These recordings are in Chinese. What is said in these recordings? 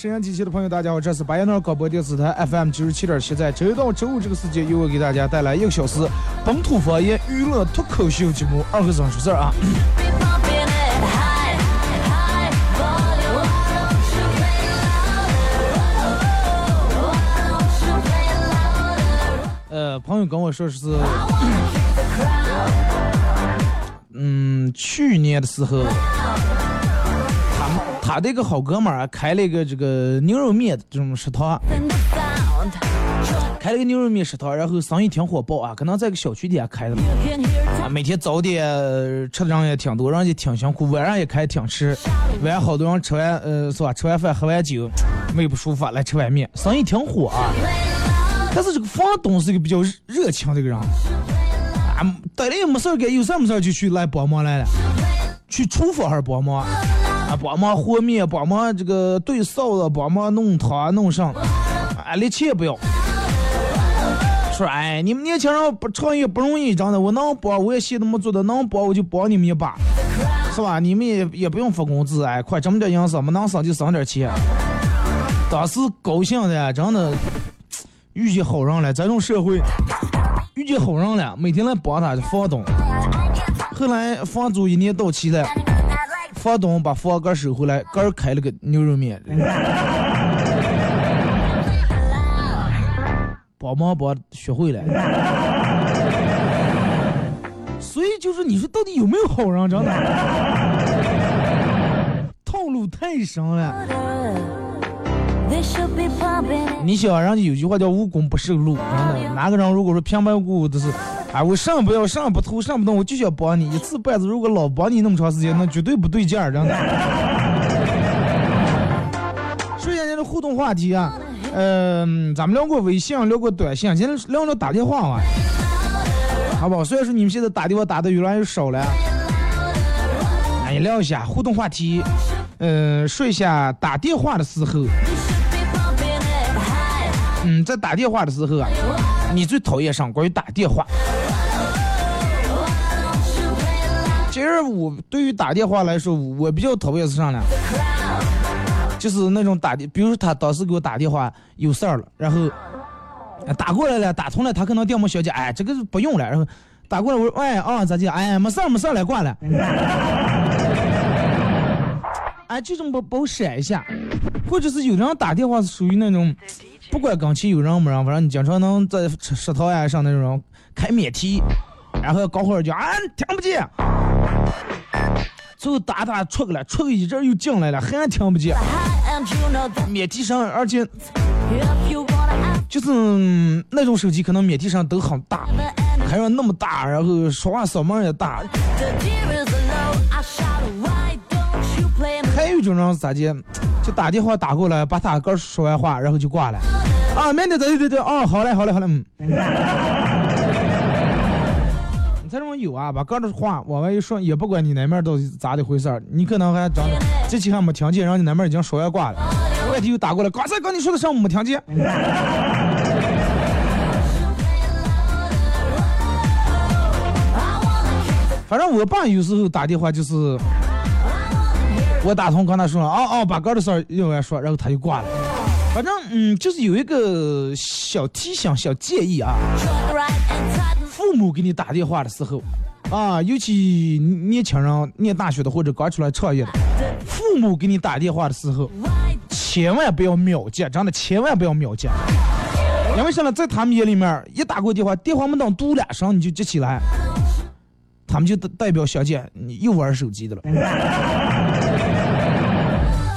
沈阳机器的朋友，大家好，这是白彦淖尔广播电视台 FM 九十七点七，在周一到周五这个时间，由我给大家带来一个小时本土方言娱乐脱口秀节目《二和尚说事儿》啊。呃，朋友跟我说是，嗯，去年的时候，他的一个好哥们儿啊，开了一个这个牛肉面的这种食堂，开了个牛肉面食堂，然后生意挺火爆啊，可能在个小区底下开的吧。You can hear 啊，每天早点吃的人也挺多，人也挺辛苦，晚上也开挺吃，晚上好多人吃完呃是吧，吃完饭喝完酒，胃不舒服来吃碗面，生意挺火啊。但是这个房东是一个比较热情的一个人，啊，逮了也没事儿干，有事儿没事儿就去来帮忙来了，去厨房还是帮忙，帮忙和面，帮忙这个对臊子，帮忙弄汤弄上，啊，连钱也不要。说哎，你们年轻人不创业不容易，真的，我能帮我也寻思么做的，能帮我就帮你们一把，是吧？你们也也不用发工资，哎，快这么点营生嘛，能省就省点钱。当时高兴的，真的遇见好人了，这种社会遇见好人了，每天来帮他房东。后来房租一年到期了，房东把房根收回来，哥儿开了个牛肉面。帮忙帮学会了，所以就是你说到底有没有好人？真的，套路太深了。你想，人家有句话叫“无功不受禄”，真的，哪个人如果说平白无故的是，啊，我上不要上不偷上不动，我就想帮你一次半次，如果老帮你那么长时间，那绝对不对劲儿，真的。说一下今天的互动话题啊，嗯、咱们聊过微信，聊过短信，今天聊聊打电话吧，好不好？虽然说你们现在打电话打的越来越少了，哎，聊一下互动话题，嗯、说一下打电话的时候。嗯，在打电话的时候啊，你最讨厌上关于打电话。其实我对于打电话来说，我比较讨厌是啥呢？就是那种打的，比如说他当时给我打电话有事儿了，然后打过来了，打通了，他可能电话小姐，哎，这个不用了，然后打过来我说，喂啊，咋地？哎，没事儿没事儿了，挂了。哎，就这么把把我闪一下，或者是有人打电话是属于那种，不管跟前有人没人，反正你经常能在食堂呀上那种开免提，然后搞会儿就啊听不见，最后打打出去了，出去一阵又进来了，还听不见，免提声，而且就是、嗯那种手机可能免提声都很大，还要那么大，然后说话嗓门也大，还有一种人是咋的，就打电话打过来，把他刚说完话，然后就挂了。啊，明天对对对，哦，好嘞好嘞好嘞，嗯。你这种有啊，把刚的话往外一说，也不管你那面到底咋的回事儿，你可能还真的这期还没听见，然后你那面已经说完挂了，外地又打过来，刚才跟你说的上午没听见。反正我爸有时候打电话就是，我打通跟他说，哦哦，把哥的事儿又来说，然后他就挂了。反正嗯，就是有一个小提醒、小建议啊。父母给你打电话的时候，啊，尤其年轻人、念大学的或者刚出来创业的，父母给你打电话的时候，千万不要秒接，真的千万不要秒接。因为啥呢？在他们眼里面，一打过电话，电话没等嘟两声你就接起来，他们就代表小姐你又玩手机的了。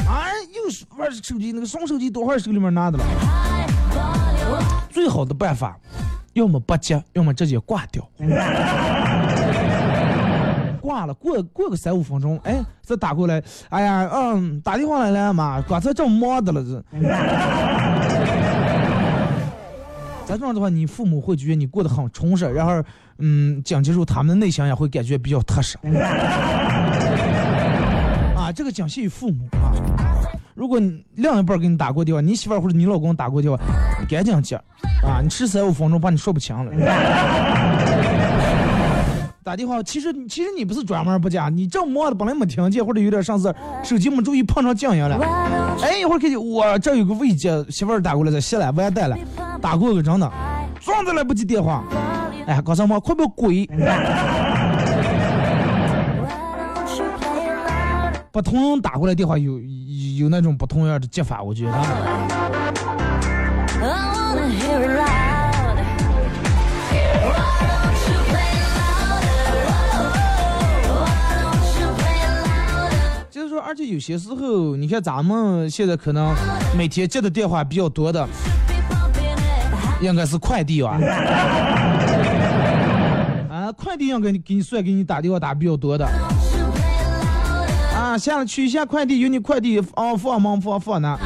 啊，又玩手机，那个双手机多会儿手里面拿的了。最好的办法，要么不接，要么直接挂掉。挂了，过过个三五分钟，哎，再打过来，哎呀，嗯，打电话来了嘛，刚才正忙的了这。咱 这样的话，你父母会觉得你过得很充实，然后，嗯，讲清楚他们的内心也会感觉比较踏实。啊，这个讲信于父母啊。如果另一半给你打过电话，你媳妇或者你老公打过电话，赶紧接啊！你迟三五分钟，把你说不清了。打电话，其实其实你不是专门不接，你正忙的本来没听见，或者有点上事，手机没注意碰上静音了。哎，一会儿看见我这有个未接，媳妇儿打过来的，谢了，完蛋了，打过个真的，撞的来不接电话。哎，搞什么？快不鬼！不同打过来电话有有那种不同样的接法，我觉得。就是说，而且有些时候，你看咱们现在可能每天接的电话比较多的，应该是快递吧？啊，快递应该给你算给你打电话打比较多的。下了取一下快递，有你快递哦，放忙放放呢？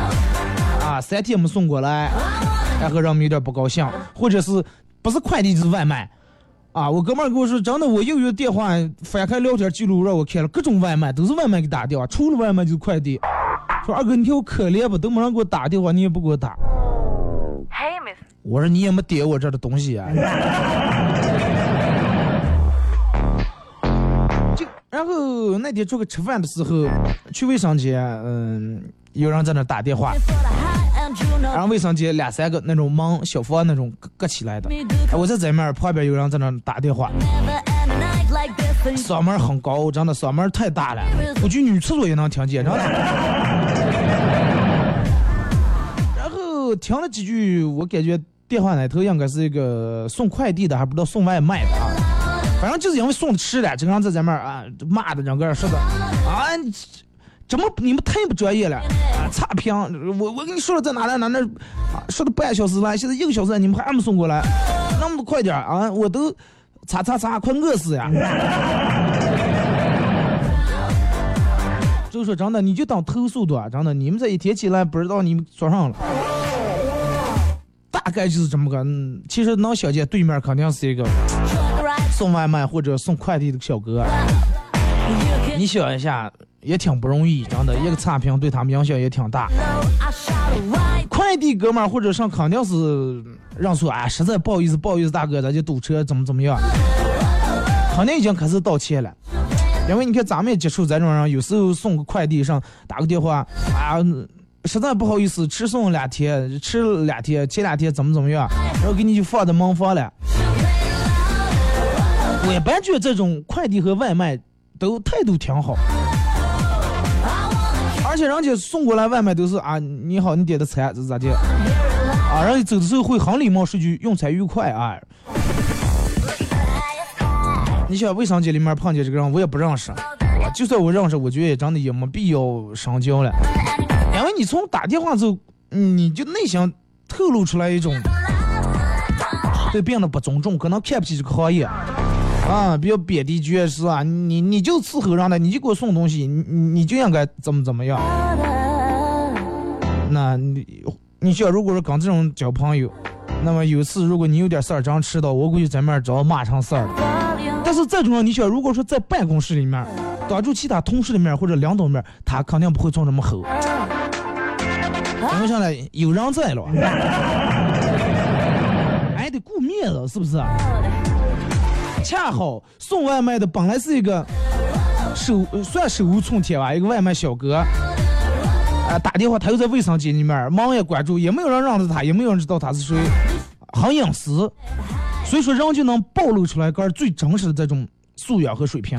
啊，三天没送过来，然后让我们有点不高兴，或者是不是快递就是外卖？啊，我哥们儿跟我说，真的，我又有电话翻开聊天记录让我看了，各种外卖都是外卖给打电话，除了外卖就是快递。说二哥，你看我可怜不？都没人给我打电话，你也不给我打。我说你也没点我这的东西啊。然后那天出去吃饭的时候，去卫生间，嗯，有人在那打电话。然后卫生间两三个那种门小房那种隔起来的，我在这面旁边有人在那打电话，嗓门很高，真的嗓门太大了，我去女厕所也能听见，真的。然后听了几句，我感觉电话那头应该是一个送快递的，还不知道送外卖的啊，反正就是因为送的迟了，经常在咱们啊骂的整个说的啊。怎么你们太不专业了啊！差评，我我跟你说了在哪哪哪那，说的半小时了，现在一个小时你们还没送过来，那么快点啊！我都擦擦擦，快饿死呀！就说真的，你就当投诉多，真的，你们这一天起来不知道你们做上了，大概就是这么个。其实能想见对面肯定是一个送外卖或者送快递的小哥，你想一下。也挺不容易，真的，一个差评对他们影响也挺大。快递哥们儿或者上肯定是让说啊，实在不好意思，不好意思，大哥，咱就堵车，怎么怎么样？肯定已经开始道歉了，因为你看咱们也接触这种人，有时候送个快递上打个电话啊，实在不好意思，迟送两天，迟两天，前两天怎么怎么样，然后给你就放在门房了。我一般觉得这种快递和外卖都态度挺好。而且人家送过来外卖都是啊，你好，你点的餐这咋的？啊，人家走的时候会很礼貌说句用餐愉快啊。你想卫生间里面碰见这个人，我也不认识，就算我认识，我觉得也真的也没必要深交了，因为你从打电话之后，你就内心透露出来一种对别人的不尊重，可能看不起这个行业。啊，比较贬低爵士啊！你你就伺候上的，你就给我送东西，你你就应该怎么怎么样？那你你想，如果是跟这种交朋友，那么有次如果你有点事儿，样迟到，我估计在面找骂成事儿。但是这种人，你想，如果说在办公室里面，当住其他同事的面或者领导面，他肯定不会这么吼。因为啥呢？有人在了，还 得顾面子，是不是？恰好送外卖的本来是一个手算手无寸铁吧，一个外卖小哥，啊，打电话他又在卫生间里面，忙也关注，也没有人认识他，也没有人知道他是谁，很隐私。所以说，人就能暴露出来个最真实的这种素养和水平。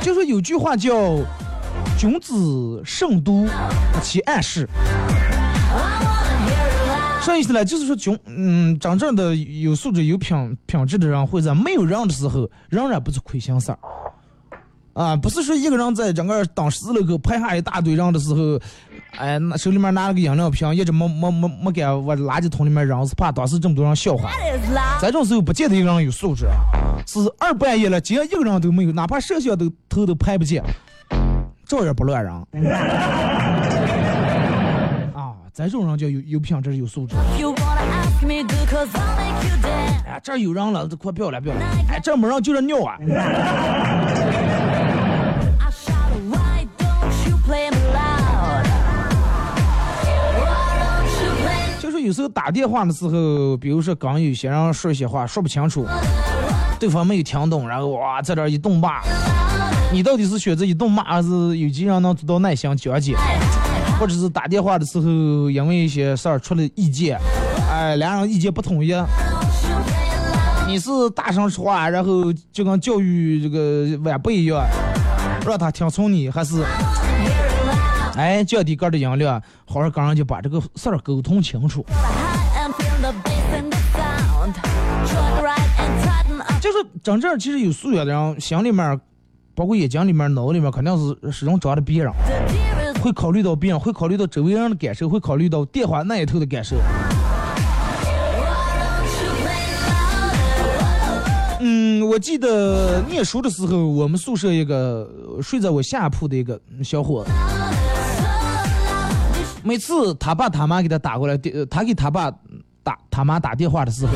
就说有句话叫“君子慎独，不其暗室”。啥意思呢？就是说，穷嗯，真正的有素质、有品品质的人，会在没有人的时候，仍然不是亏心事儿。啊，不是说一个人在整个当十字路口排下一大堆人的时候，哎，那手里面拿了个饮料瓶，一直没没没没敢往垃圾桶里面扔，是怕当时这么多人笑话。这种时候不见得一个人有素质，是二半夜了，竟然一个人都没有，哪怕摄像都头都拍不见，照样不乱扔。啊，这种人叫有有品这是、有素质。哎，这儿有人了，快不要了，不要了！哎，这没人就这尿啊！就是有时候打电话的时候，比如说刚有些人说一些话说不清楚，对方没有听懂，然后哇在这一顿骂，你到底是选择一顿骂，还是有几人能做到耐心讲解？或者是打电话的时候因为一些事儿出了意见，哎，两人意见不统一，你是大声说话，然后就跟教育这个晚辈一样，让他听从你，还是？哎，降低个的音量，好好跟人家把这个事儿沟通清楚。就是真正其实有素养的人，心里面，包括眼睛里面、脑里面，肯定是始终装着别人，会考虑到别人，会考虑到周围人的感受，会考虑到电话那一头的感受。嗯，我记得念书的时候，我们宿舍一个睡在我下铺的一个小伙。每次他爸他妈给他打过来电，他给他爸打他妈打电话的时候，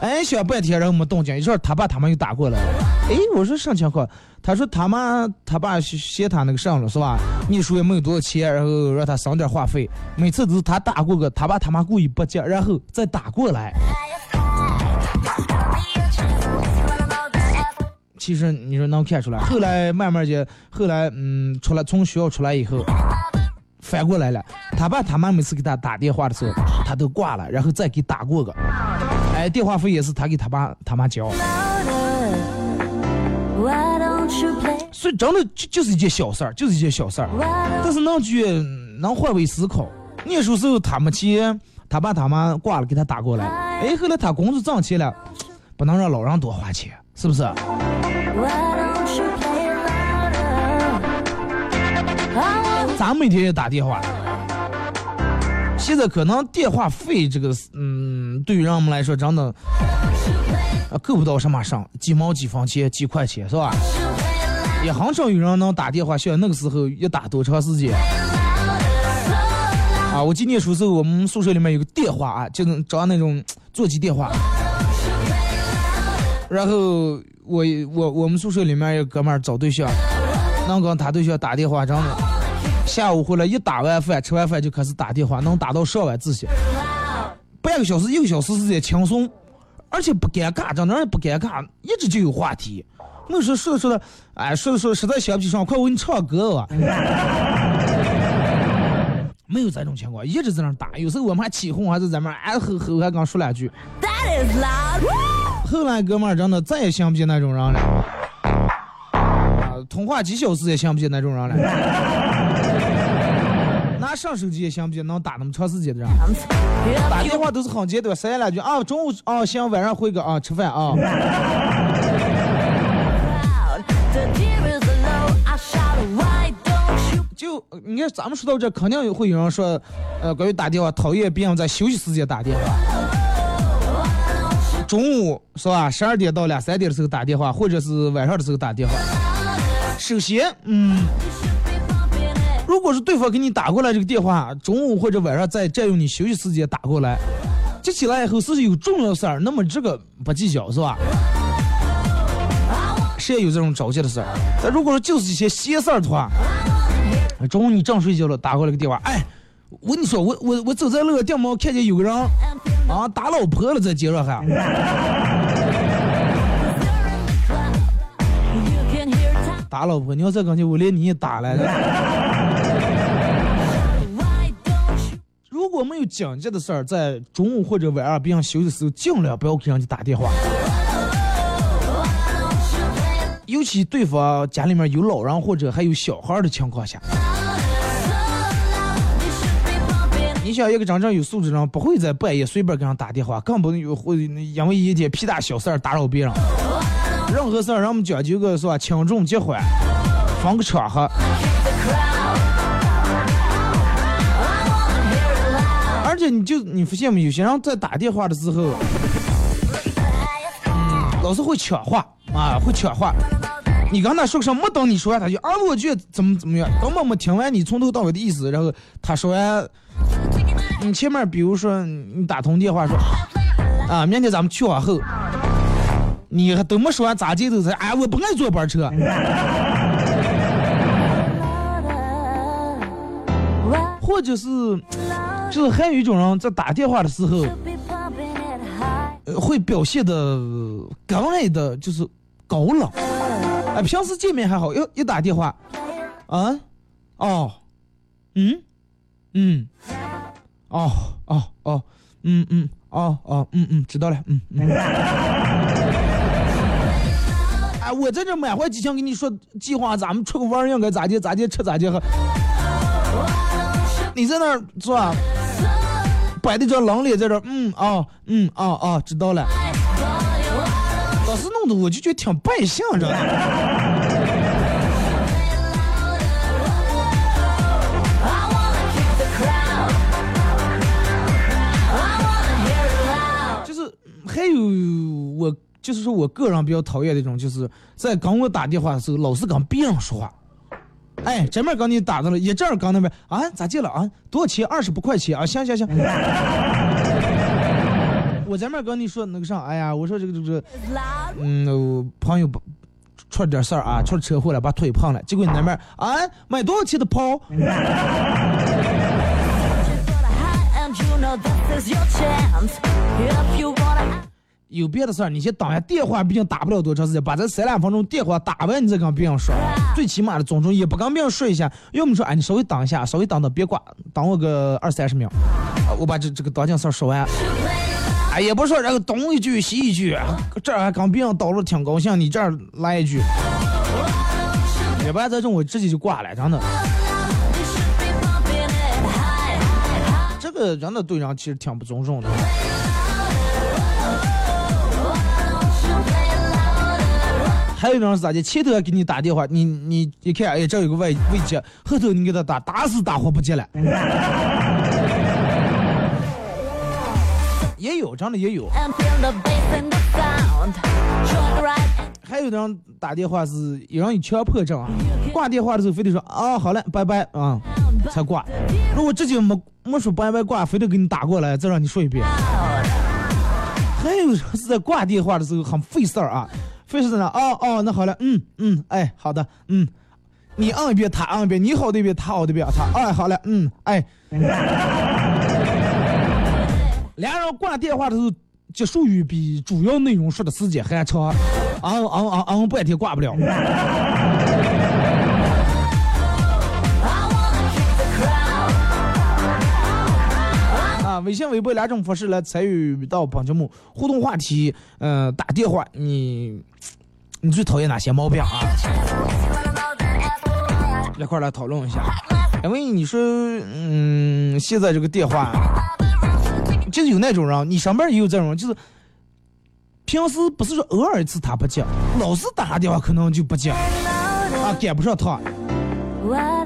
哎，想半天然后没动静，一会儿他爸他妈又打过来了。哎，我说啥情况？他说他妈他爸嫌他那个上了是吧？你说也没有多少钱，然后让他省点话费。每次都是他打过个，他爸他妈故意不接，然后再打过来。其实你说能看出来，后来慢慢的，后来嗯，出来从学校出来以后，反过来了。他爸他妈每次给他打电话的时候，他都挂了，然后再给打过个，哎，电话费也是他给他爸他妈交。所以真的就就是一件小事儿，就是一件小事儿。但是能去能换位思考，念书时候他没钱，他爸他妈挂了给他打过来，哎，后来他工资挣钱了，不能让老人多花钱，是不是？咱每天也打电话，现在可能电话费这个，嗯，对于人们来说真的啊够不到什么上，几毛几分钱几块钱是吧？也很少有人能打电话，像那个时候一打多长时间？啊，我今年书时候，我们宿舍里面有个电话啊，就能装那种座机电话，然后。我我我们宿舍里面有哥们儿找对象，能跟他对象打电话，真的，下午回来一打完饭，吃完饭就开始打电话，能打到上晚自习，半个小时一个小时时间轻松，而且不尴尬，真的不尴尬，一直就有话题。我说说着说着，哎，说着说着实在想不起上，快我给你唱歌吧。没有这种情况，一直在那打，有时候我们还起哄，还是在那哎吼吼，还刚说两句。后来哥们儿真的再也想不起那种人了，啊，通话几小时也想不起那种人了，拿上手机也想不起能打那么长时间的人，打电话都是很简短，三言两句啊，中午啊行，晚上回个啊吃饭啊。就你看咱们说到这，肯定会有人说，呃，关于打电话讨厌别人在休息时间打电话。中午是吧？十二点到两三点的时候打电话，或者是晚上的时候打电话。首先，嗯，如果是对方给你打过来这个电话，中午或者晚上在占用你休息时间打过来，接起来以后是有重要事儿，那么这个不计较是吧？谁也有这种着急的事儿。但如果说就是一些闲事儿的话，中午你正睡觉了，打过来个电话，哎。我跟你说，我我我走在路上，没看见有个人啊打老婆了，在街上还。打老婆，你要再刚劲，我连你也打了。如果没有紧急的事儿，在中午或者晚上别人休息的时候，尽量不要给人家打电话。尤其对方家里面有老人或者还有小孩的情况下，你想一个真正有素质的人，不会在半夜随便给人打电话，更不会因为一点屁大小事儿打扰别人。任何事儿，让我们讲究个是吧，轻重结合，分个场合。而且你就你发现没？有些人在打电话的时候，嗯老是会抢话啊，会抢话。你跟他说个什么，没等你说完，他就啊，我觉怎么怎么样，根本没听完你从头到尾的意思。然后他说完，你前面比如说你打通电话说啊，明天咱们去往后，你还都没说完咋接都是哎，我不爱坐班车。或者是就是还有一种人在打电话的时候，呃会表现的格外的，就是高冷。哎，平时见面还好，一一打电话，啊，哦，嗯，嗯，哦哦哦，嗯嗯，哦哦，嗯嗯，知道了，嗯嗯。哎，我在这满怀激情跟你说计划，咱们出个弯儿应该咋地咋地吃咋地喝。你在那儿是吧？摆的这冷脸在这，嗯啊、嗯啊啊，知道了。弄得我就觉得挺败兴，知道吗？就是还有我就是说我个人比较讨厌的一种，就是在跟我打电话的时候，老是跟别人说话。哎，这面跟你打的了，一阵儿跟那边啊，咋接了啊？多少钱？二十不块钱啊？行行行。我前面跟你说那个啥，哎呀，我说这个这个，It's loud. 嗯，朋友不出了点事儿啊，出了车祸了，把腿碰了。结果你那边啊，买多少钱的包？For the high and you know this is your chance. If you wanna 有别的事儿，你先等下电话，毕竟打不了多长时间，把这三两分钟电话打完，你再跟别人说。最起码的尊重，也不跟别人说一下。要么说，哎，你稍微等一下，稍微等等，别挂，等我个二三十秒，啊我把这这个当件事儿说完。哎，也不说这个东一句西一句，这儿还跟别人叨唠挺高兴，你这儿来一句，要不然这种我直接就挂了，真的。这个真的对人其实挺不尊重的。还有一种是咋的？前头还给你打电话，你你一看，哎，这有个外未接，后头你给他打，打死打活不接了。也有，真的也有。还有的人打电话是有人有强迫症啊，挂电话的时候非得说啊好了，拜拜啊才挂。如果直接没没说拜拜挂，非得给你打过来，再让你说一遍。还有人是在挂电话的时候很费事儿啊，费事在哪哦哦，那好了，嗯嗯，哎好的，嗯，你按一遍他按一遍，你好的一遍他好的一遍，他哎好了，嗯哎。俩人挂电话的时候，结束语比主要内容说的时间还长，昂昂昂昂半天挂不了。啊，微信、微博两种方式来参与到本节目互动话题。呃，打电话，你你最讨厌哪些毛病啊？一块来讨论一下。因为你说，嗯，现在这个电话，就是有那种人，你上班也有这种人，就是平时不是说偶尔一次他不接，老是打他电话可能就不接，啊，赶不上他。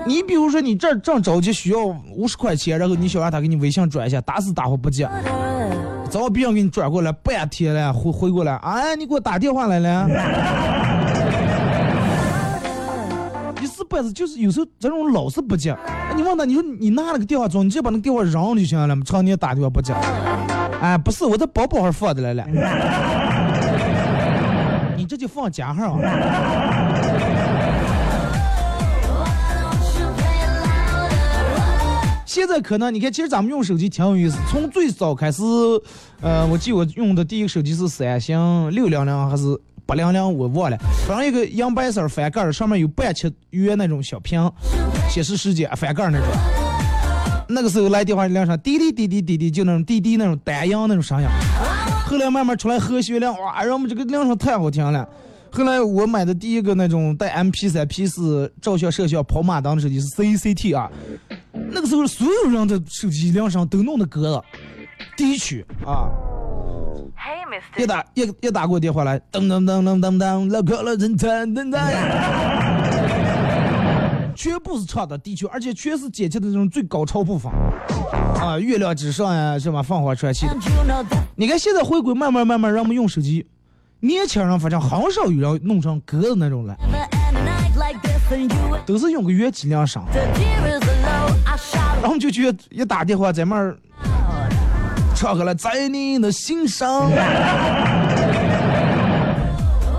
你比如说你这正着急需要五十块钱，然后你想让他给你微信转一下，打死打活不接，早别人给你转过来，半天了回回过来，哎，你给我打电话来了。一时半次就是有时候这种老是不接，你问他，你说你拿了个电话中，你直接把那个电话扔了就行了嘛，常年打电话不接。哎，不是，我在包包上放的来了。你这就放家号啊。现在可能你看，其实咱们用手机挺有意思。从最早开始，呃，我记得我用的第一个手机是三星六零零还是八零零我忘了，反正一个洋白色翻盖，上面有半切圆那种小屏，显示时间翻盖那种。那个时候来电话铃声滴滴滴滴滴滴，就那种滴滴那种单音那种声音。后来慢慢出来和弦铃，哇，让我们这个铃声太好听了。后来我买的第一个那种带 MP 三、P 四照相、摄像、跑马灯的手机是 CCT 啊。那个时候所有人的手机铃声都弄的歌了，第一曲啊。一打一一打过电话来，噔噔噔噔噔噔，老可了人噔噔噔，全部 是唱的地球，而且全是剪辑的这种最高潮部分啊，月亮之上呀，什么凤凰传奇。你看现在回归，慢慢慢慢，让我们用手机，年轻人反正很少有人弄成歌的那种了，都是用个乐器铃声，然后就觉得一打电话在那儿。唱开了，在你的心上。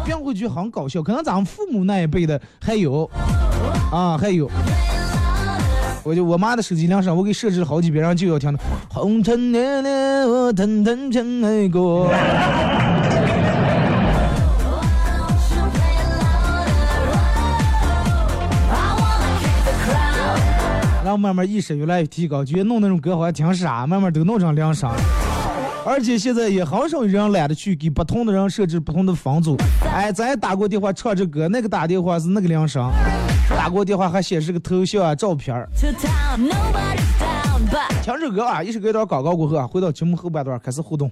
别人会觉得很搞笑，可能咱们父母那一辈的还有，啊还有。我就我妈的手机铃声，我给设置了好几遍，然后就要听的。红尘恋恋，我腾腾真爱过。后慢慢意识越来越提高，觉得弄那种歌好像挺傻，慢慢都弄成铃声。而且现在也很少有人懒得去给不同的人设置不同的分组。哎，咱也打过电话唱着歌，那个打电话是那个铃声，打过电话还显示个头像啊、照片儿。听这歌啊，一首歌一段广告过后啊，回到节目后半段开始互动。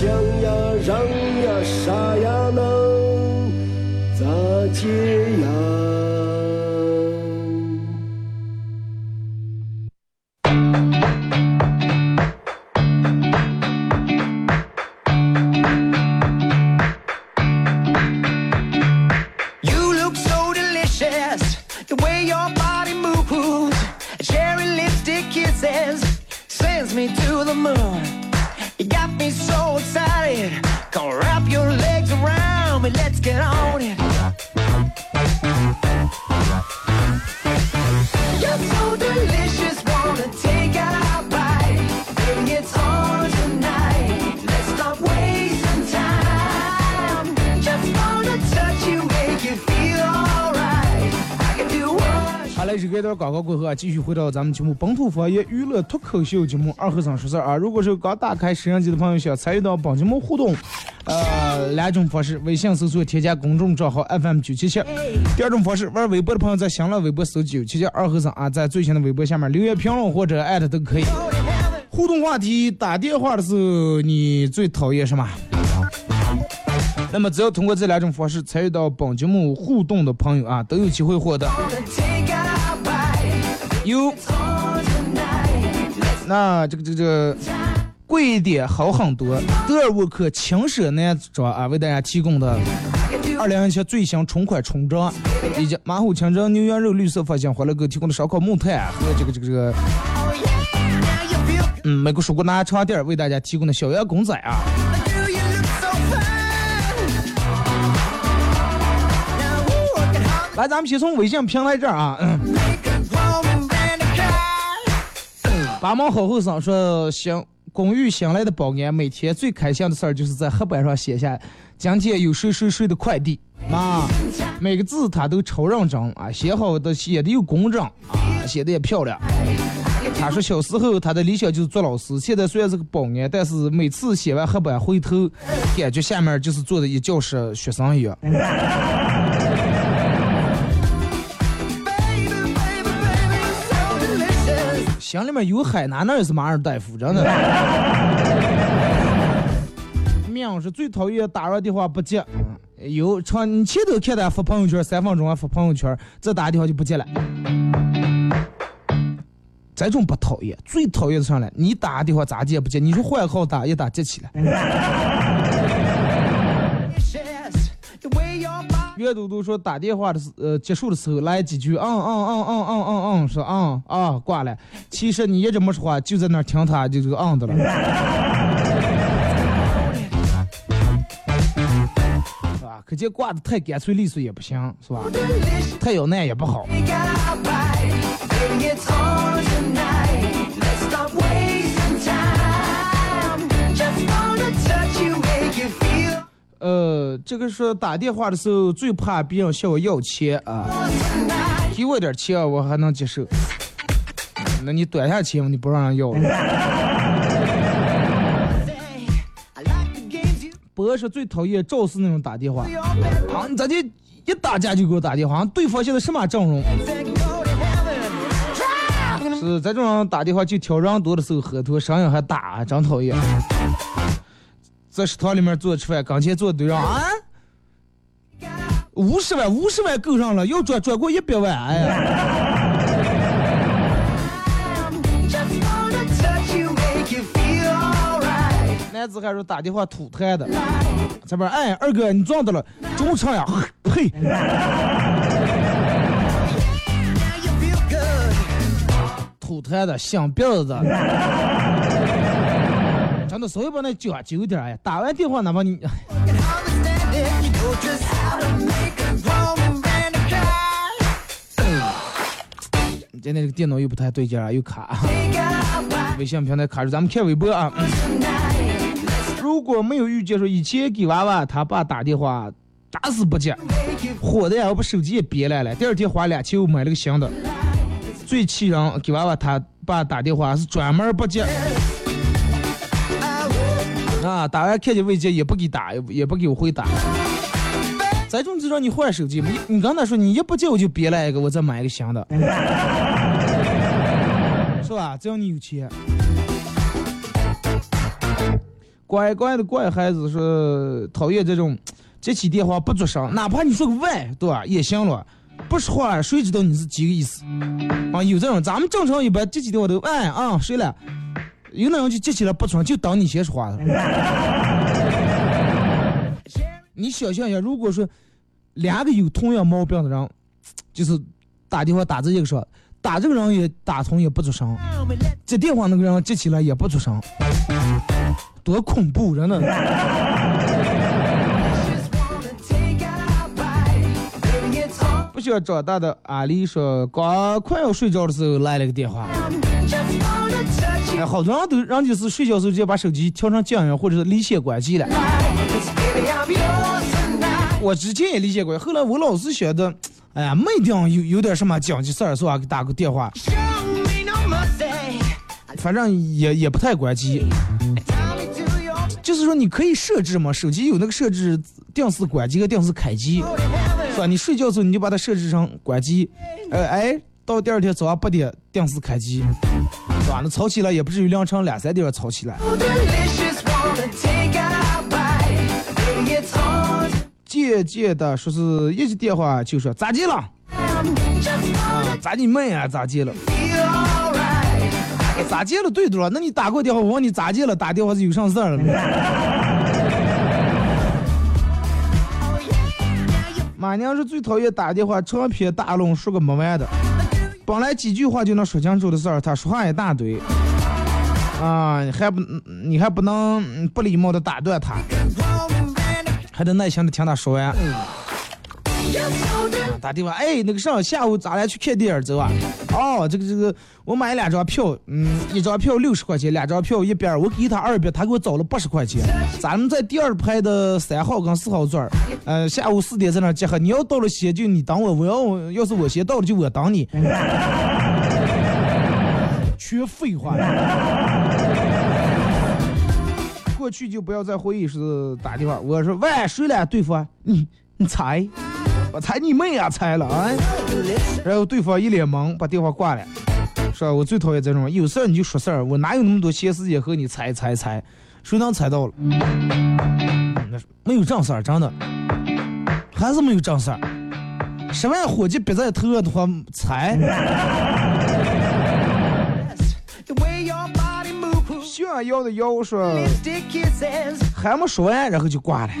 想呀，让呀啥呀？能咋接呀？这段广告过后啊，继续回到咱们节目本土方言娱乐脱口秀节目二和尚说事儿啊。如果是刚打开摄像机的朋友，想参与到本节目互动，呃，两种方式：微信搜索添加公众账号 FM 九七七；第二种方式，玩微博的朋友在新浪微博搜九七七二和尚啊，在最新的微博下面留言评论或者艾特都可以。互动话题：打电话的时候你最讨厌什么？那么只要通过这两种方式参与到本节目互动的朋友啊，都有机会获得那这个这个这个贵一点好很多，德尔沃克轻奢男装啊，为大家提供的二零一七最新春款春装，以及马虎清蒸牛羊肉绿色发型欢乐哥提供的烧烤木炭和这个这个这个嗯美国蔬果拿茶店为大家提供的小羊公仔啊。来，咱们先从微信平台这儿啊，嗯八毛好后生说，新公寓新来的保安每天最开心的事儿就是在黑板上写下今天有谁谁谁的快递，啊，每个字他都超认真啊，写好的写的又工整啊，写的也漂亮。他说小时候他的理想就是做老师，现在虽然是个保安，但是每次写完黑板回头，感觉下面就是坐的一教室学生一样。心里面有海南那也是马尔代夫，真的。命是最讨厌打完电话不接，有长你前头看他发朋友圈三分钟啊发朋友圈，再打电话就不接了。这种不讨厌，最讨厌的上来，你打电话咋接不接？你说换号打一打接起来。Your body 岳嘟嘟说打电话的时呃结束的时候来几句，嗯嗯嗯嗯嗯嗯嗯，说嗯啊挂了。其实你一直没说话，就在那儿听他就这个嗯的了。是吧？可见挂的太干脆利索也不行，是吧？太有难也不好。呃，这个说打电话的时候最怕别人向我要钱啊，给我点钱我还能接受。那你短下钱你不让人要了。博是最讨厌赵四那种打电话。啊，你咋的？一打架就给我打电话，对方现在什么阵容？是在这种打电话就挑人多的时候喝多，声音还大，真讨厌。在食堂里面坐着吃饭，跟前坐的对让啊，五十万，五十万够上了，要转转过一百万，哎呀.男子还说打电话吐痰的，这边哎，二哥你撞到了，中场呀，呸，Now you feel good. 吐痰的，想辫子的。的，稍微把那讲究点哎呀！打完电话哪怕你，今天这个电脑又不太对劲儿啊，又卡。微信平台卡住，咱们看微博啊。如果没有遇见说以前给娃娃他爸打电话，打死不接，火的呀，我把手机也别来了。第二天花两千我买了个新的。最气人，给娃娃他爸打电话是专门不接，啊，打完看见未接也不给打，也不给我回打。这种就让你换手机，你你刚才说你一不接我就别来一个，我再买一个新的，是吧？只要你有钱。乖乖的乖孩子说讨厌这种接起电话不做声，哪怕你说个喂，对吧？也行了。不说话，谁知道你是几个意思？啊，有这种，咱们正常一般接起电话都喂啊，谁了？有那种就接起来不说，就当你先说话了。你想象一下，如果说两个有同样毛病的人，就是打电话打这一个说，打这个人也打通也不做声，接电话那个人接起来也不做声，多恐怖，真的。不需要长大的阿丽说，刚快要睡觉的时候来了个电话。哎，好多人都人就是睡觉时候直接把手机调成静音或者是离线关机了。我之前也离线过，后来我老是觉得，哎呀，没定有有点什么紧急事儿是吧？给打个电话，反正也也不太关机。就是说你可以设置嘛，手机有那个设置定时关机和定时开机，是吧？你睡觉时候你就把它设置成关机，呃，哎，到第二天早上八点定时开机，吧？那吵起来也不至于凌晨两三点吵起来。渐渐的说是一接电话就说咋接了？咋你妹啊？咋接了？咋接了？对多了。那你打过电话，我问你咋接了？打电话是有啥事儿了？马娘是最讨厌打电话长篇大论说个没完的，本来几句话就能说清楚的事儿，他说话一大堆，啊，还不你还不能不礼貌的打断他，还得耐心的听他说完。嗯打电话，哎，那个啥，下午咱俩去看电影走啊？哦，这个这个，我买两张票，嗯，一张票六十块钱，两张票一边，我给他二边，他给我找了八十块钱。咱们在第二排的三号跟四号座儿，呃，下午四点在那集合。你要到了先就你等我，我要要是我先到了就我等你。全废话。过去就不要在会议室打电话。我说喂，谁来？对付你，你猜。我猜你妹啊！猜了啊！然后对方一脸懵，把电话挂了。是吧？我最讨厌这种，有事儿你就说事儿，我哪有那么多闲时间和你猜猜猜？谁能猜到了？那没有正事儿，真的，还是没有正事儿。十万伙计别在头的话，猜。炫耀的妖说还没说完，然后就挂了。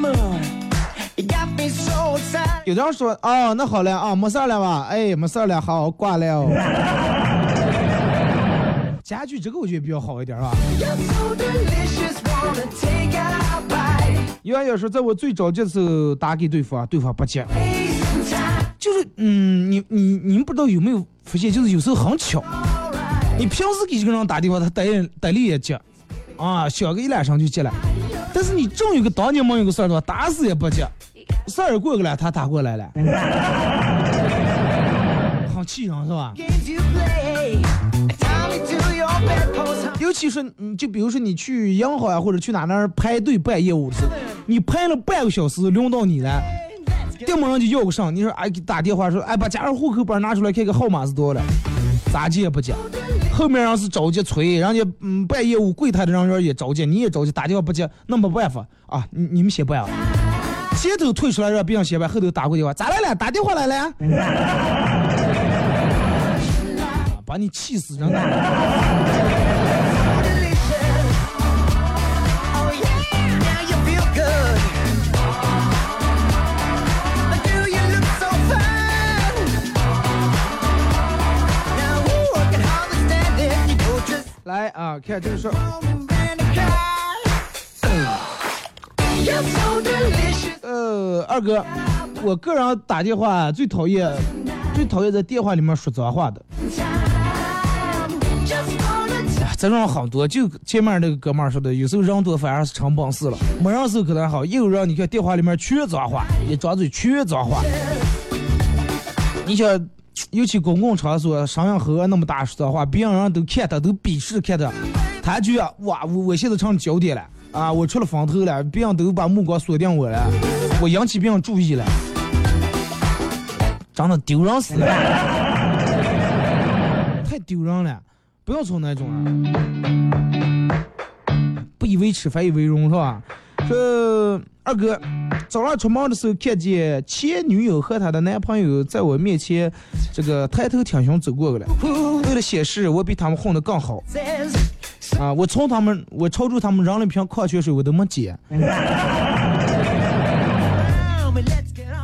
有人说哦，那好了啊，没事了吧？哎，没事了，好挂了。家具这个我觉得比较好一点啊。有人说，在我最着急的时候打给对方，对方不接。就是嗯，你你你们不知道有没有发现，就是有时候很巧，你平时给一个人打电话，他得得力也接，啊，响个一两声就接了。但是你正有个当年没有个事儿的话，打死也不接。事儿过去了，他打过来了，好气人是吧？尤其是你就比如说你去银行啊，或者去哪那儿排队办业务的时候，你排了半个小时，轮到你了，电马上就要个上，你说哎给打电话说哎把家人户口本拿出来看看号码是多少了，咋接也不接，后面人是着急催，人家嗯办业务柜台的人员也着急，你也着急，打电话不接，那没办法。啊，你你们先办啊。前头退出来让别人先办，后头打过电话，咋来了？打电话来了，把你气死人了。来啊，看这个说。呃，二哥，我个人打电话最讨厌，最讨厌在电话里面说脏话的。这种好多，就前面那个哥们儿说的，有时候人多反而是成本事了。没人时候可能好，有人你看电话里面全脏话，一张嘴全脏话。你想，尤其公共场所，声音吼那么大说脏话，别人都看他，都鄙视看他，他就要哇，我我现在成焦点了。啊！我出了风头了，别人都把目光锁定我了，我引起别人注意了。真的丢人死了，太丢人了，不要从那种啊，不以为耻反以为荣是吧？说二哥，早上出门的时候看见前女友和她的男朋友在我面前，这个抬头挺胸走过去了。为了显示我比他们混得更好啊，我从他们，我抽出他们扔了一瓶矿泉水，我都没接。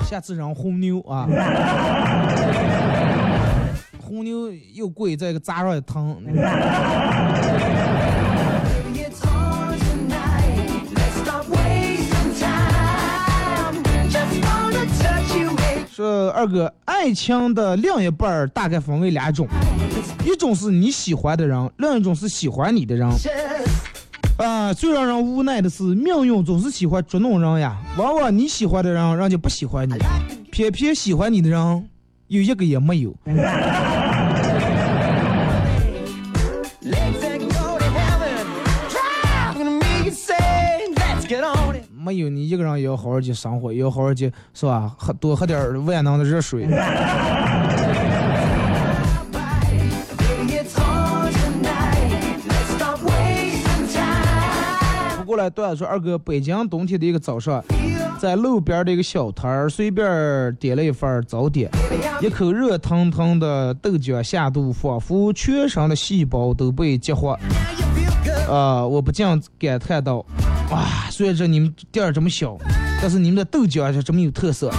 下次扔红牛啊，红牛又贵，再个砸上也疼。说二哥，爱情的另一半大概分为两种，一种是你喜欢的人，另一种是喜欢你的人。啊，最让人无奈的是，命运总是喜欢捉弄人呀。往往你喜欢的人，人家不喜欢你；偏偏喜欢你的人，有一个也没有。有你一个人也要好好去生活，也要好好去，是吧？喝多喝点万能的热水。不过来段子说，二哥，北京冬天的一个早上，在路边的一个小摊儿，随便点了一份早点，一口热腾腾的豆浆下肚，仿佛全身的细胞都被激活。啊我不禁感叹道哇虽然说你们店儿这么小但是你们的豆角还是这么有特色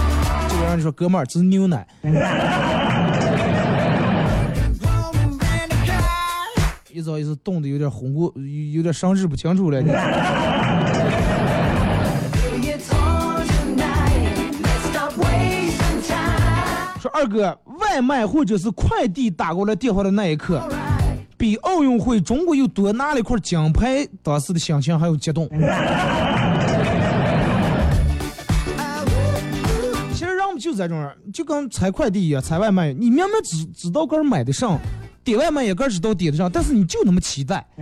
这个人就说哥们儿这是牛奶。一早一直冻得有点红过有有点伤势不清楚了你。说二哥外卖或者是快递打过来电话的那一刻比奥运会中国又多拿了一块金牌，当时的心情还有激动。其实人们就在这种，就跟拆快递一样，拆外卖，你明明知知道个儿买的上，点外卖也个儿知道点的上，但是你就那么期待，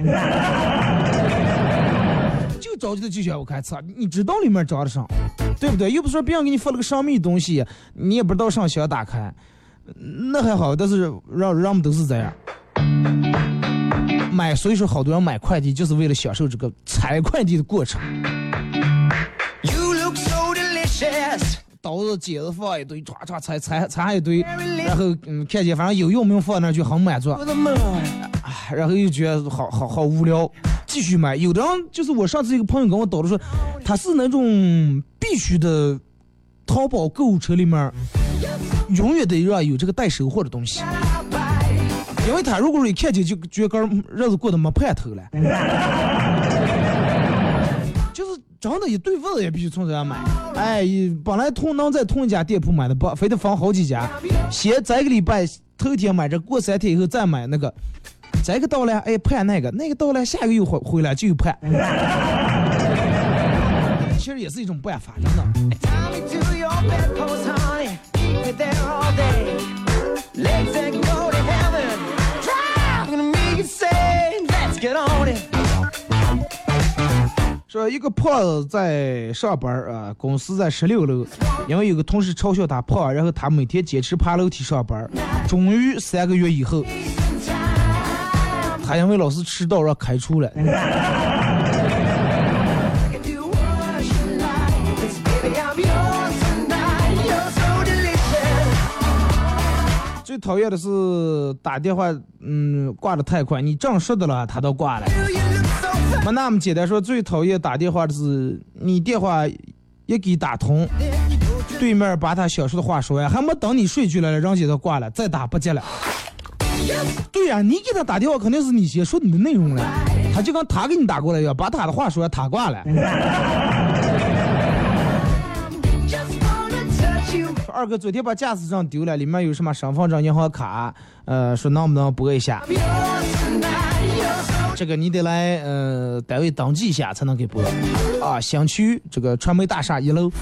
就着急的就想我开吃，你知道里面装的上，对不对？又不是说别人给你发了个神秘东西，你也不知道上想打开，那还好，但是让让我们都是这样。买，所以说好多人买快递就是为了享受这个拆快递的过程。You look so delicious. 刀子、剪子放一堆，唰唰裁裁裁一堆，然后嗯，看见反正有用没用放那就很满足然后又觉得好好好无聊，继续买。有的人就是我上次一个朋友跟我叨的说，他是那种必须的，淘宝购物车里面永远得让有这个带收货的东西，因为他如果说一看见就觉得个日子过得没盼头了，就是真的一对份子也必须从这儿买。哎，本来同能在同一家店铺买的，不非得分好几家，先这个礼拜头天买着，过三天以后再买那个。这个到了，哎，盼那个，那个到了，下个月回回来就有盼。其实也是一种办法，真的。说一个胖子在上班啊，公司在十六楼，因为有个同事嘲笑他胖，然后他每天坚持爬楼梯上班，终于三个月以后，他因为老是迟到让开除了。最讨厌的是打电话，嗯，挂的太快，你正说的了，他都挂了。没那么简单，说最讨厌打电话的是你电话一给打通，对面把他想说的话说完，还没等你睡去了，人家都挂了，再打不接了。对呀、你给他打电话肯定是你先说你的内容了，他就跟他给你打过来一样，把他的话说完，他挂了。二哥昨天把驾驶证丢了，里面有什么身份证、银行卡，呃，说能不能拨一下？这个你得来呃单位登记一下才能给拨。啊，新区这个传媒大厦一楼。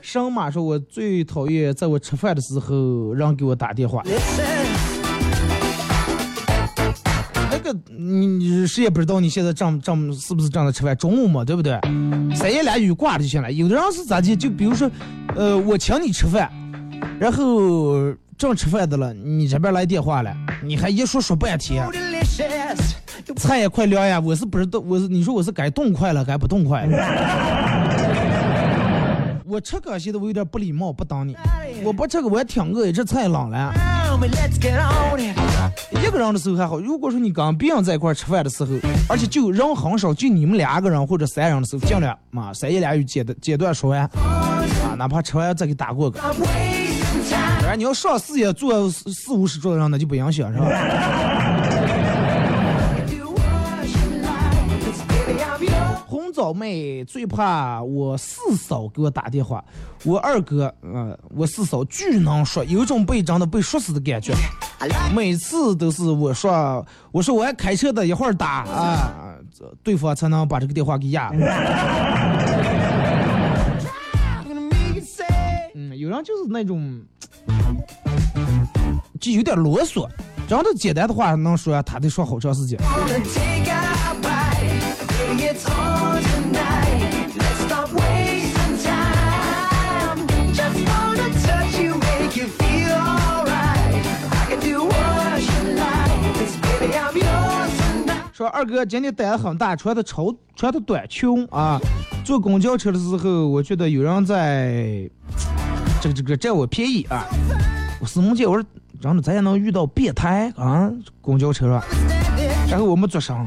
神马说，我最讨厌在我吃饭的时候人给我打电话。Listen. 哎，个你你谁也不知道你现在正正是不是正在吃饭，中午嘛，对不对？三言两语挂着就行了。有的人是咋地？就比如说，呃，我请你吃饭，然后正吃饭的了，你这边来电话了，你还一说说半天，菜也快凉呀，我是不知道，我是你说我是该动快了，该不动快了。我吃个现在我有点不礼貌，不当你。我不吃个我也挺饿，这菜冷了。一个人的时候还好，如果说你跟别人在一块吃饭的时候，而且就人很少，就你们两个人或者三人的时候，尽量嘛三言两语简的简短说完，啊，哪怕吃完再给打过个。然 你要上四也坐四四五十桌的人，那就不影响是吧？枣妹最怕我四嫂给我打电话，我二哥，呃，我四嫂巨能说，有一种被真的被说死的感觉。每次都是我说，我说我要开车的，一会儿打啊，这对方才能把这个电话给压。嗯，有人就是那种，就有点啰嗦，真的简单的话能说，他得说好长时间。说二哥今天胆子很大，穿的超穿的短裙啊，坐公交车的时候，我觉得有人在这个这个占我便宜啊。我司梦姐，我说真的，咱也能遇到变态啊，公交车上，然后我们坐上，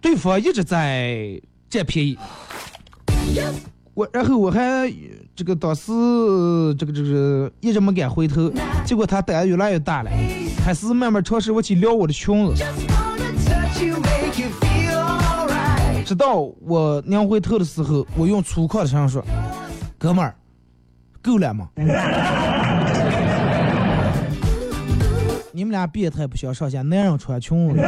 对方一直在占便宜。我然后我还这个当时这个这个一直没敢回头，结果他胆子越来越大了，开始慢慢尝试我去撩我的裙子。直到我娘回头的时候，我用粗犷的声音说：“哥们儿，够了吗？” 你们俩变态不相上下，男人穿裙子。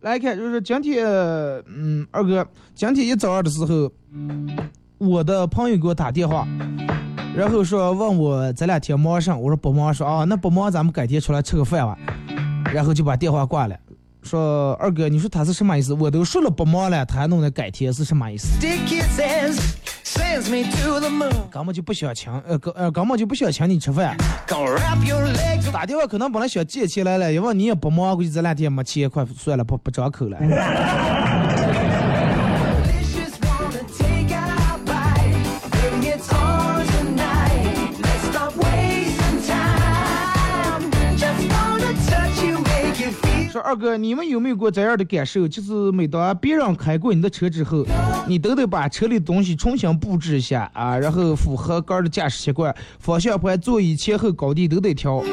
来看，就是今天，嗯，二哥，今天一早上的时候，我的朋友给我打电话，然后说问我这两天忙啥，我说不忙，说啊，那不忙，咱们改天出来吃个饭吧，然后就把电话挂了。说二哥，你说他是什么意思？我都说了不忙了，他还弄的改天是什么意思.根本就不想请，呃，根呃根本就不想请你吃饭。打电话可能本来想借钱来了，因为你也不忙，估计这两天没钱，快算了，不不张口了。说二哥，你们有没有过这样的感受？就是每当别人开过你的车之后，你都得把车里的东西重新布置一下啊，然后符合个人的驾驶习惯，方向盘、座椅前后高低都得调.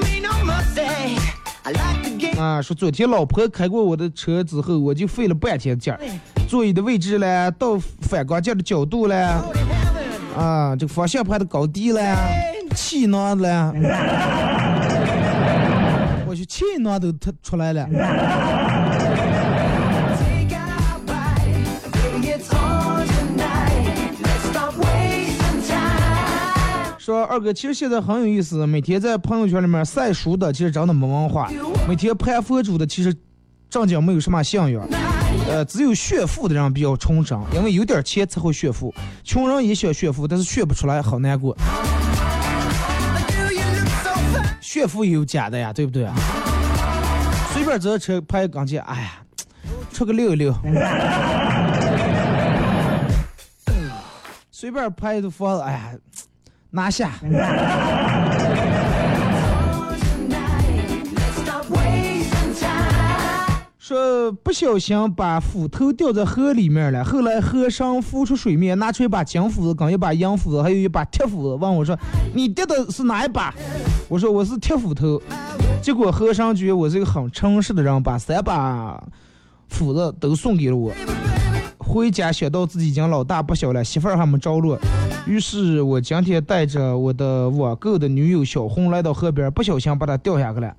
啊。说昨天老婆开过我的车之后，我就费了半天劲儿，座椅的位置嘞，到反光镜的角度嘞，啊，这个方向盘的高低嘞，气囊嘞，我去气囊都他出来了。说二哥，其实现在很有意思，每天在朋友圈里面晒书的，其实真的没文化；每天拍佛珠的，其实正经没有什么信仰。呃，只有炫富的人比较崇尚，因为有点钱才会炫富。穷人也想炫富，但是炫不出来，好难过。炫富也有假的呀，对不对啊？随便坐车拍个钢琴，哎呀，出个溜一溜。随便拍一个房子，哎呀，拿下。说不小心把斧头掉在河里面了，后来河上浮出水面，拿出一把金斧子、跟一把银斧子，还有一把铁斧子，问我说：“你跌的是哪一把？”我说：“我是铁斧头。”结果和尚觉得我是一个很诚实的人，把三把斧子都送给了我。回家想到自己已经老大不小了，媳妇儿还没着落，于是我今天带着我的网购的女友小红来到河边，不小心把她掉下去了。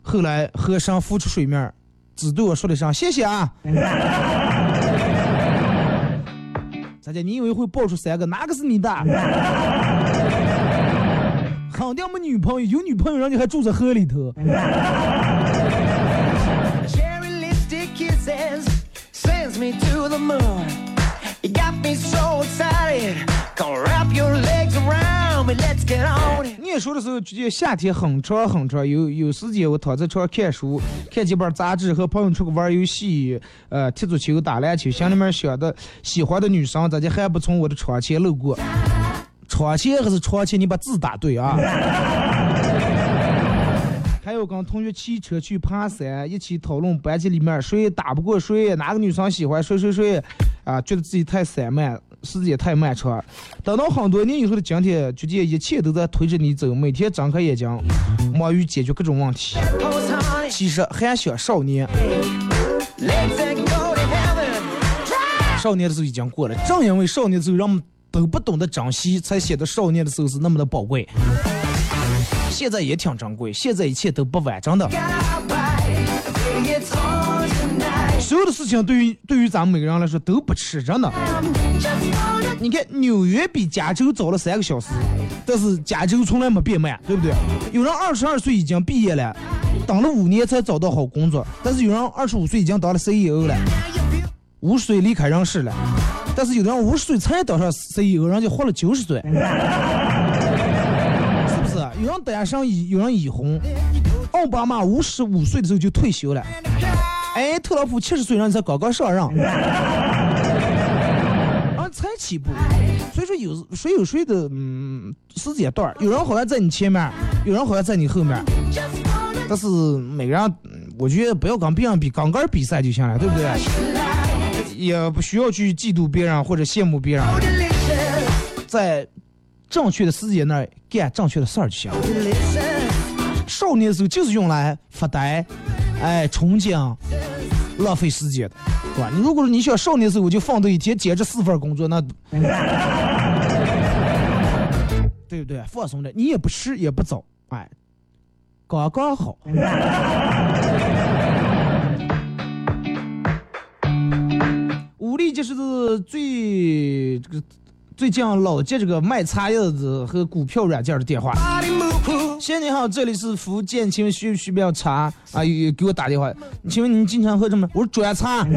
后来和尚浮出水面，只对我说了一声谢谢啊。咋的？你以为会爆出三个？哪个是你的？肯定没女朋友，有女朋友人家还住在河里头。念书的时候，觉得夏天很长很长，有有时间我躺在床上看书，看几本杂志，和朋友出去玩游戏，呃，踢足球、打篮球，心里面想的喜欢的女生，咋就还不从我的窗前路过？窗前还是窗前？你把字打对啊！还有跟同学骑车去爬山，一起讨论班级里面谁打不过谁，哪个女生喜欢谁谁谁，啊，觉得自己太散漫，时间太漫长。等到很多年以后的今天，觉得一切都在推着你走，每天睁开眼睛，忙于解决各种问题。其实还想少年，少年的时候已经过了，正因为少年的时候人们都不懂得珍惜，才显得少年的时候是那么的宝贵。现在也挺珍贵，现在一切都不完整的。所有的事情对于对于咱们每个人来说都不吃着呢。你看纽约比加州早了三个小时，但是加州从来没变慢，对不对？有人二十二岁已经毕业了，等了五年才找到好工作，但是有人二十五岁已经当了 CEO 了，五十岁离开人世了，但是有的人五十岁才当上 CEO，人家活了九十岁，是不是？有人单身，有人已婚。奥巴马五十五岁的时候就退休了，哎，特朗普七十岁人才刚刚上任。啊，才起步，所以说有谁有谁的嗯时间段儿有人好像在你前面，有人好像在你后面但是每个人，嗯我觉得不要跟别人比，刚刚比赛就行了，对不对？也不需要去嫉妒别人或者羡慕别人，在正确的时间那儿干正确的事儿就行。Listen. 少年的时候就是用来发呆，哎，重庆，浪费时间的，对吧？你如果说你想少年的时候我就放到一天兼职四份工作，那 对不对？放松的，你也不迟也不早，哎，刚刚好。武力就是最这个最近老接这个卖茶叶子和股票软件的电话。先生你好，这里是福建，请问需不需要茶啊？有给我打电话，请问您经常喝什么？我说专茶。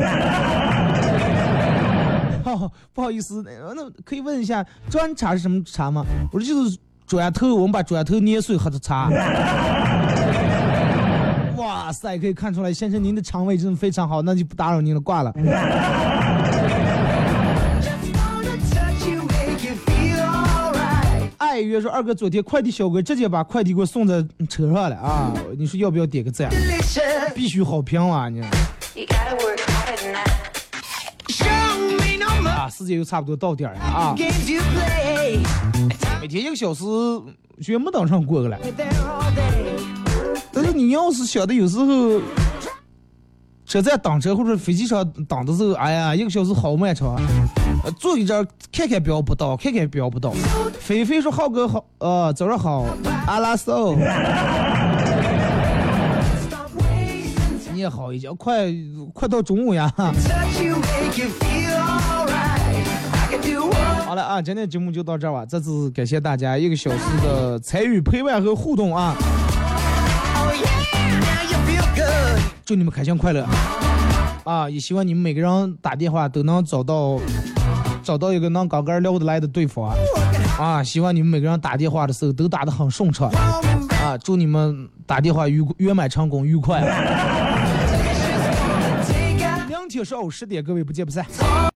哦，不好意思，那那可以问一下砖茶是什么茶吗？我说就是砖头，我们把砖头捏碎喝的茶。哇塞，可以看出来，先生您的肠胃真的非常好，那就不打扰您了，挂了。爱约说二哥，昨天快递小哥直接把快递给我送在车上了啊！你说要不要点个赞？必须好评啊你啊，时间又差不多到点了啊. 每天一个小时，觉得没当上过个了。但是你要是晓得有时候车在等车或者飞机上等的时候，哎呀，一个小时好漫长。呃，坐一阵儿看看表不到，看看表不到。菲菲说：“浩哥好，呃，早上好，阿拉索，Stop wasting 你也好一觉，快快到中午呀。”好了啊，今天节目就到这儿吧。再次感谢大家一个小时的参与、陪伴和互动啊！祝你们开心快乐啊！也希望你们每个人打电话都能找到找到一个能刚刚聊得来的对方啊！啊，希望你们每个人打电话的时候都打得很顺畅啊！祝你们打电话愉圆满成功、愉快。两天上午十点，各位不见不散。